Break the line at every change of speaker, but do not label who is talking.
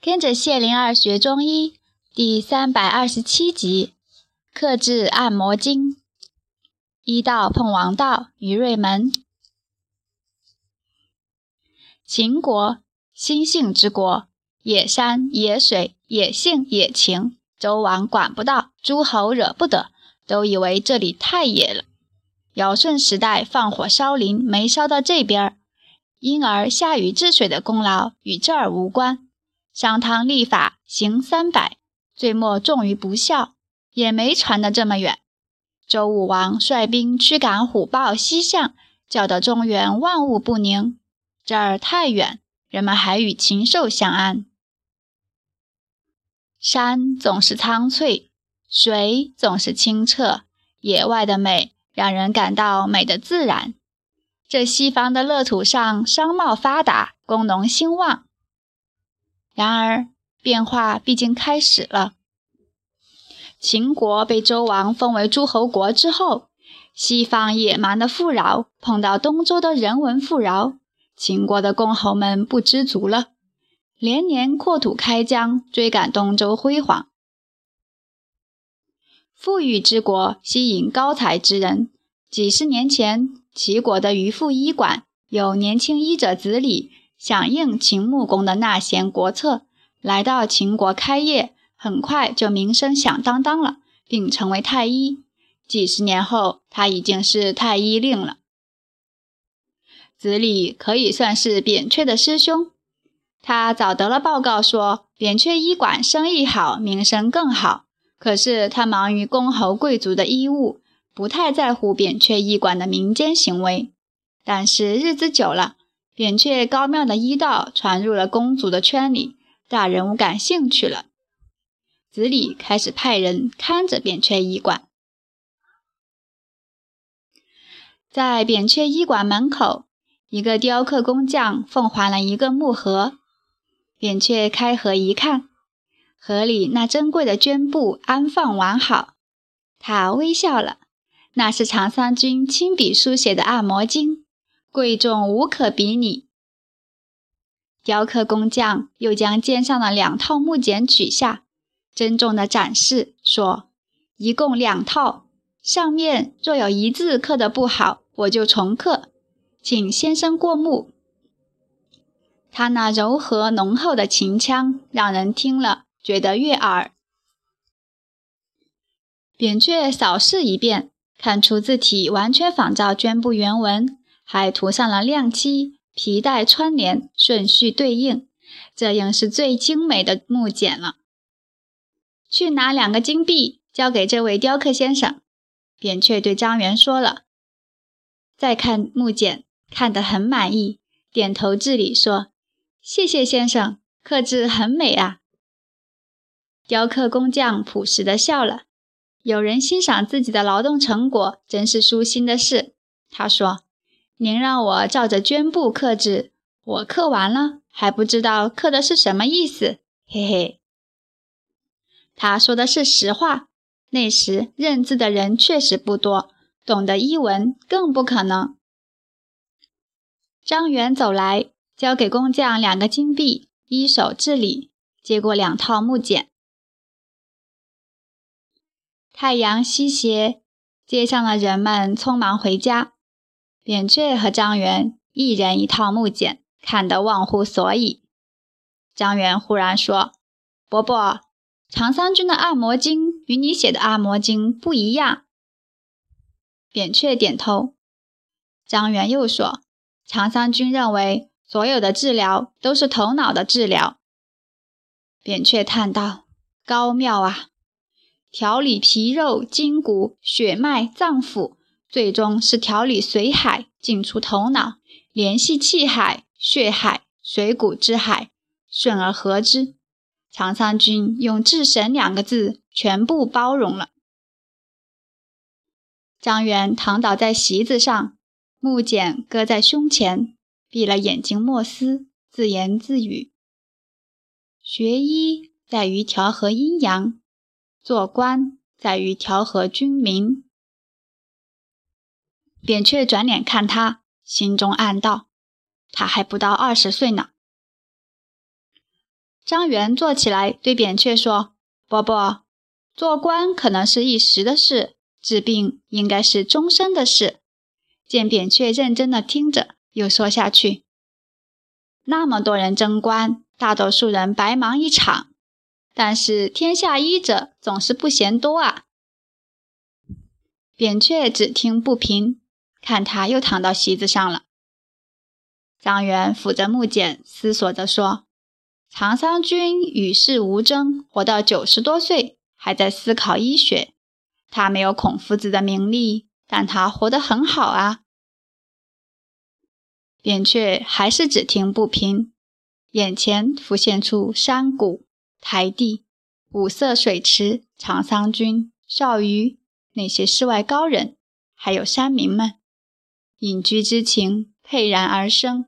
跟着谢灵儿学中医第三百二十七集，克制按摩经。一道碰王道，于瑞门。秦国，心性之国，野山野水，野性野情，周王管不到，诸侯惹不得，都以为这里太野了。尧舜时代放火烧林，没烧到这边儿，因而夏禹治水的功劳与这儿无关。商汤立法行三百，最末重于不孝，也没传得这么远。周武王率兵驱赶虎豹西向，叫得中原万物不宁。这儿太远，人们还与禽兽相安。山总是苍翠，水总是清澈，野外的美让人感到美的自然。这西方的乐土上，商贸发达，工农兴旺。然而，变化毕竟开始了。秦国被周王封为诸侯国之后，西方野蛮的富饶碰到东周的人文富饶，秦国的公侯们不知足了，连年扩土开疆，追赶东周辉煌。富裕之国吸引高才之人。几十年前，齐国的渔父医馆有年轻医者子李。响应秦穆公的纳贤国策，来到秦国开业，很快就名声响当当了，并成为太医。几十年后，他已经是太医令了。子李可以算是扁鹊的师兄，他早得了报告说扁鹊医馆生意好，名声更好。可是他忙于公侯贵族的医务，不太在乎扁鹊医馆的民间行为。但是日子久了，扁鹊高妙的医道传入了公族的圈里，大人物感兴趣了。子李开始派人看着扁鹊医馆。在扁鹊医馆门口，一个雕刻工匠奉还了一个木盒。扁鹊开盒一看，盒里那珍贵的绢布安放完好。他微笑了，那是长桑君亲笔书写的按摩经。贵重无可比拟。雕刻工匠又将肩上的两套木简取下，郑重地展示说：“一共两套，上面若有一字刻得不好，我就重刻，请先生过目。”他那柔和浓厚的琴腔，让人听了觉得悦耳。扁鹊扫视一遍，看出字体完全仿照绢布原文。还涂上了亮漆，皮带穿联，顺序对应，这样是最精美的木简了。去拿两个金币，交给这位雕刻先生。扁鹊对张元说了。再看木简，看得很满意，点头致礼说：“谢谢先生，刻字很美啊。”雕刻工匠朴实的笑了。有人欣赏自己的劳动成果，真是舒心的事。他说。您让我照着绢布刻字，我刻完了还不知道刻的是什么意思，嘿嘿。他说的是实话。那时认字的人确实不多，懂得医文更不可能。张元走来，交给工匠两个金币，一手致礼，接过两套木简。太阳西斜，街上的人们匆忙回家。扁鹊和张元一人一套木简，看得忘乎所以。张元忽然说：“伯伯，长桑君的按摩经与你写的按摩经不一样。”扁鹊点头。张元又说：“长桑君认为所有的治疗都是头脑的治疗。”扁鹊叹道：“高妙啊！调理皮肉、筋骨、血脉、脏腑。”最终是调理水海进出头脑，联系气海、血海、水谷之海，顺而合之。长三君用“至神”两个字，全部包容了。张元躺倒在席子上，木简搁在胸前，闭了眼睛默思，自言自语：“学医在于调和阴阳，做官在于调和君民。”扁鹊转脸看他，心中暗道：“他还不到二十岁呢。”张元坐起来，对扁鹊说：“伯伯，做官可能是一时的事，治病应该是终身的事。”见扁鹊认真的听着，又说下去：“那么多人争官，大多数人白忙一场。但是天下医者总是不嫌多啊。”扁鹊只听不平，看他又躺到席子上了。张元抚着木简，思索着说：“长桑君与世无争，活到九十多岁，还在思考医学。他没有孔夫子的名利，但他活得很好啊。”扁鹊还是只听不平，眼前浮现出山谷、台地、五色水池、长桑君、少虞那些世外高人，还有山民们，隐居之情沛然而生。